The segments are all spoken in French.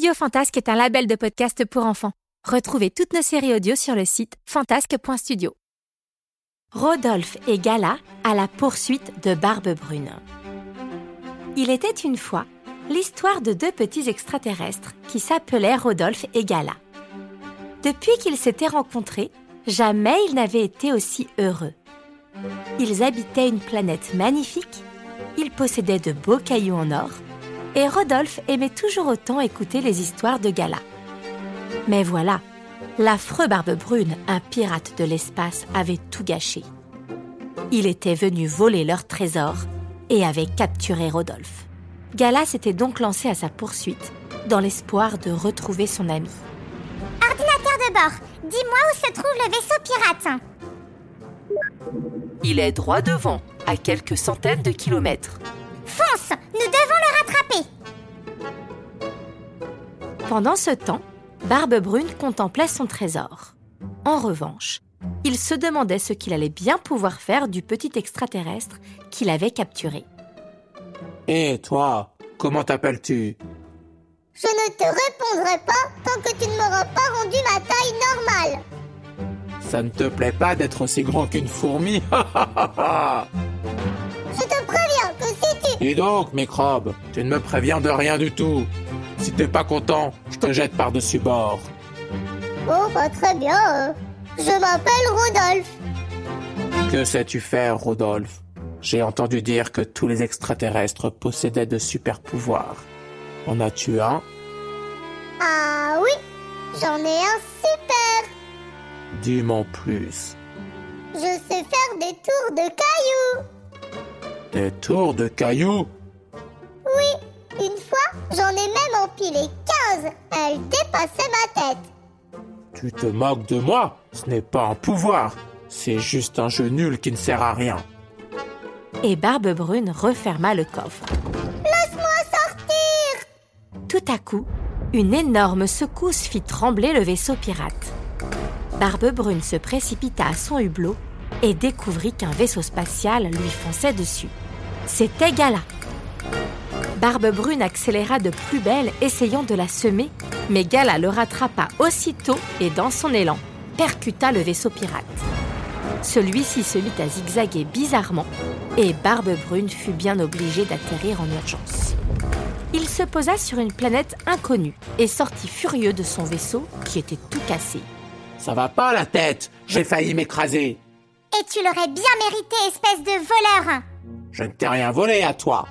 Studio Fantasque est un label de podcast pour enfants. Retrouvez toutes nos séries audio sur le site fantasque.studio. Rodolphe et Gala à la poursuite de Barbe Brune. Il était une fois l'histoire de deux petits extraterrestres qui s'appelaient Rodolphe et Gala. Depuis qu'ils s'étaient rencontrés, jamais ils n'avaient été aussi heureux. Ils habitaient une planète magnifique, ils possédaient de beaux cailloux en or, et Rodolphe aimait toujours autant écouter les histoires de Gala. Mais voilà, l'affreux Barbe Brune, un pirate de l'espace, avait tout gâché. Il était venu voler leur trésor et avait capturé Rodolphe. Gala s'était donc lancé à sa poursuite dans l'espoir de retrouver son ami. Ordinateur de bord, dis-moi où se trouve le vaisseau pirate. Il est droit devant, à quelques centaines de kilomètres. Fonce, nous devons Pendant ce temps, Barbe Brune contemplait son trésor. En revanche, il se demandait ce qu'il allait bien pouvoir faire du petit extraterrestre qu'il avait capturé. Et toi, comment t'appelles-tu? Je ne te répondrai pas tant que tu ne m'auras pas rendu ma taille normale. Ça ne te plaît pas d'être aussi grand qu'une fourmi? Je te préviens que si tu... Dis donc, microbe, tu ne me préviens de rien du tout. Si t'es pas content, je te jette par-dessus bord. Oh, bah très bien. euh, Je m'appelle Rodolphe. Que sais-tu faire, Rodolphe? J'ai entendu dire que tous les extraterrestres possédaient de super pouvoirs. En as-tu un? Ah oui, j'en ai un super. Dis-moi plus. Je sais faire des tours de cailloux. Des tours de cailloux? Oui, une fois, j'en ai même empilé 15. Elle dépassait ma tête. Tu te moques de moi? Ce n'est pas un pouvoir. C'est juste un jeu nul qui ne sert à rien. Et Barbe Brune referma le coffre. Laisse-moi sortir. Tout à coup, une énorme secousse fit trembler le vaisseau pirate. Barbe Brune se précipita à son hublot et découvrit qu'un vaisseau spatial lui fonçait dessus. C'était Gala. Barbe Brune accéléra de plus belle, essayant de la semer, mais Gala le rattrapa aussitôt et dans son élan, percuta le vaisseau pirate. Celui-ci se mit à zigzaguer bizarrement et Barbe Brune fut bien obligée d'atterrir en urgence. Il se posa sur une planète inconnue et sortit furieux de son vaisseau qui était tout cassé. Ça va pas la tête J'ai failli m'écraser. Et tu l'aurais bien mérité, espèce de voleur. Je ne t'ai rien volé à toi.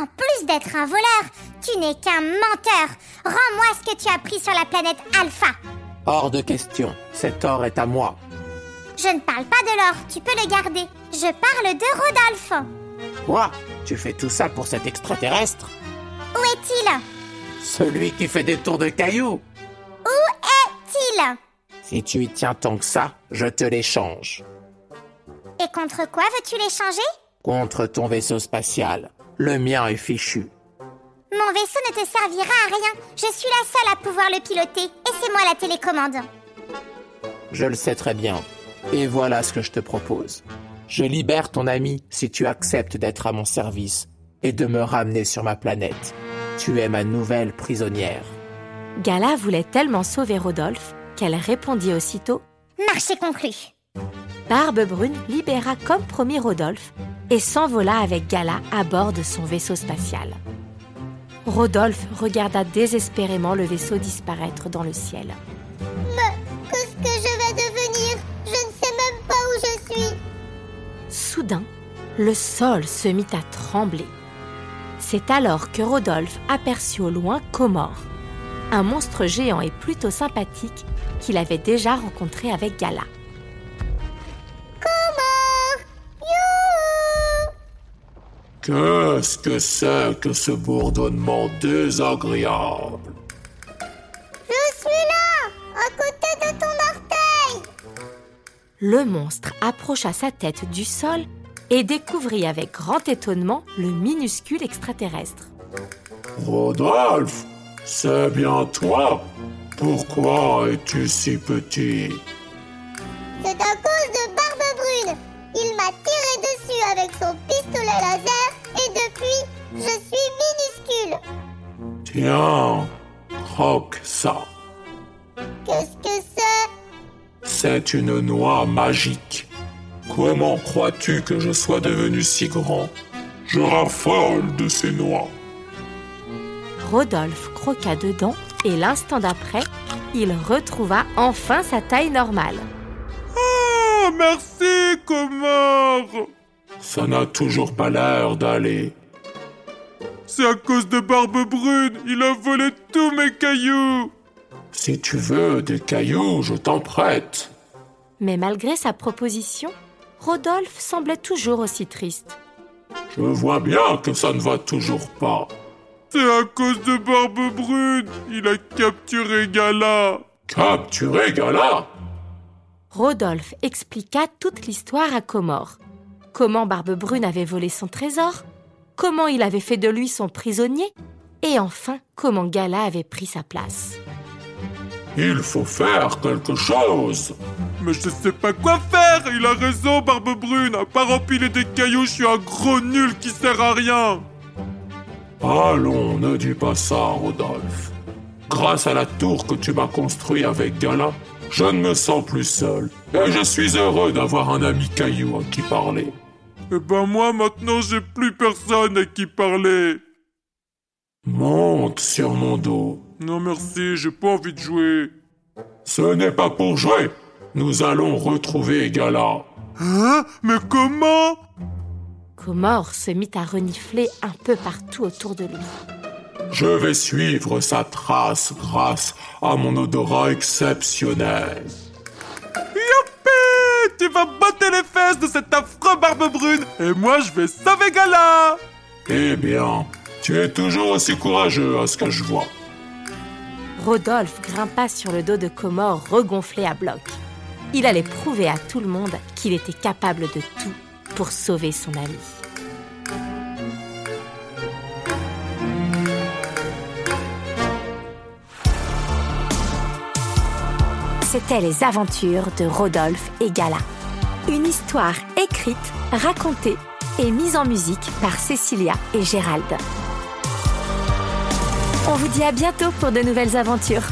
En plus d'être un voleur, tu n'es qu'un menteur. Rends-moi ce que tu as pris sur la planète Alpha. Hors de question. Cet or est à moi. Je ne parle pas de l'or, tu peux le garder. Je parle de Rodolphe. Quoi? Tu fais tout ça pour cet extraterrestre? Où est-il? Celui qui fait des tours de cailloux Où est-il? Si tu y tiens tant que ça, je te l'échange. Et contre quoi veux-tu l'échanger Contre ton vaisseau spatial. Le mien est fichu. Mon vaisseau ne te servira à rien. Je suis la seule à pouvoir le piloter. Et c'est moi la télécommande. Je le sais très bien. Et voilà ce que je te propose. Je libère ton ami si tu acceptes d'être à mon service et de me ramener sur ma planète. Tu es ma nouvelle prisonnière. Gala voulait tellement sauver Rodolphe qu'elle répondit aussitôt Marché conclu. Barbe Brune libéra comme promis Rodolphe et s'envola avec Gala à bord de son vaisseau spatial. Rodolphe regarda désespérément le vaisseau disparaître dans le ciel. Mais qu'est-ce que je vais devenir? Je ne sais même pas où je suis. Soudain, le sol se mit à trembler. C'est alors que Rodolphe aperçut au loin Comor, un monstre géant et plutôt sympathique qu'il avait déjà rencontré avec Gala. Qu'est-ce que c'est que ce bourdonnement désagréable? Je suis là, à côté de ton orteil. Le monstre approcha sa tête du sol et découvrit avec grand étonnement le minuscule extraterrestre. Rodolphe, c'est bien toi Pourquoi es-tu si petit? C'est à cause de Barbe Brune. Il m'a tiré dessus avec son pistolet laser Tiens, croque ça. Qu'est-ce que c'est? C'est une noix magique. Comment crois-tu que je sois devenu si grand? Je raffole de ces noix. Rodolphe croqua dedans et l'instant d'après, il retrouva enfin sa taille normale. Ah, merci, Comore Ça n'a toujours pas l'air d'aller. C'est à cause de Barbe Brune, il a volé tous mes cailloux Si tu veux des cailloux, je t'en prête. Mais malgré sa proposition, Rodolphe semblait toujours aussi triste. Je vois bien que ça ne va toujours pas. C'est à cause de Barbe Brune, il a capturé Gala Capturé Gala? Rodolphe expliqua toute l'histoire à Comore. Comment Barbe Brune avait volé son trésor, comment il avait fait de lui son prisonnier, et enfin comment Gala avait pris sa place. Il faut faire quelque chose. Mais je sais pas quoi faire Il a raison, Barbe Brune À part empiler des cailloux, je suis un gros nul qui sert à rien Allons, ne dis pas ça, Rodolphe. Grâce à la tour que tu m'as construite avec Gala, je ne me sens plus seul. Et je suis heureux d'avoir un ami caillou à qui parler. Eh ben moi, maintenant, j'ai plus personne à qui parler Monte sur mon dos. Non merci, j'ai pas envie de jouer. Ce n'est pas pour jouer. Nous allons retrouver Gala. Hein? Mais comment? Comore se mit à renifler un peu partout autour de lui. Je vais suivre sa trace grâce à mon odorat exceptionnel. Botter les fesses de cet affreux barbe brune et moi je vais sauver Gala Eh bien, tu es toujours aussi courageux à ce que je vois. Rodolphe grimpa sur le dos de Comore regonflé à bloc. Il allait prouver à tout le monde qu'il était capable de tout pour sauver son ami. C'était les aventures de Rodolphe et Gala. Une histoire écrite, racontée et mise en musique par Cécilia et Gérald. On vous dit à bientôt pour de nouvelles aventures.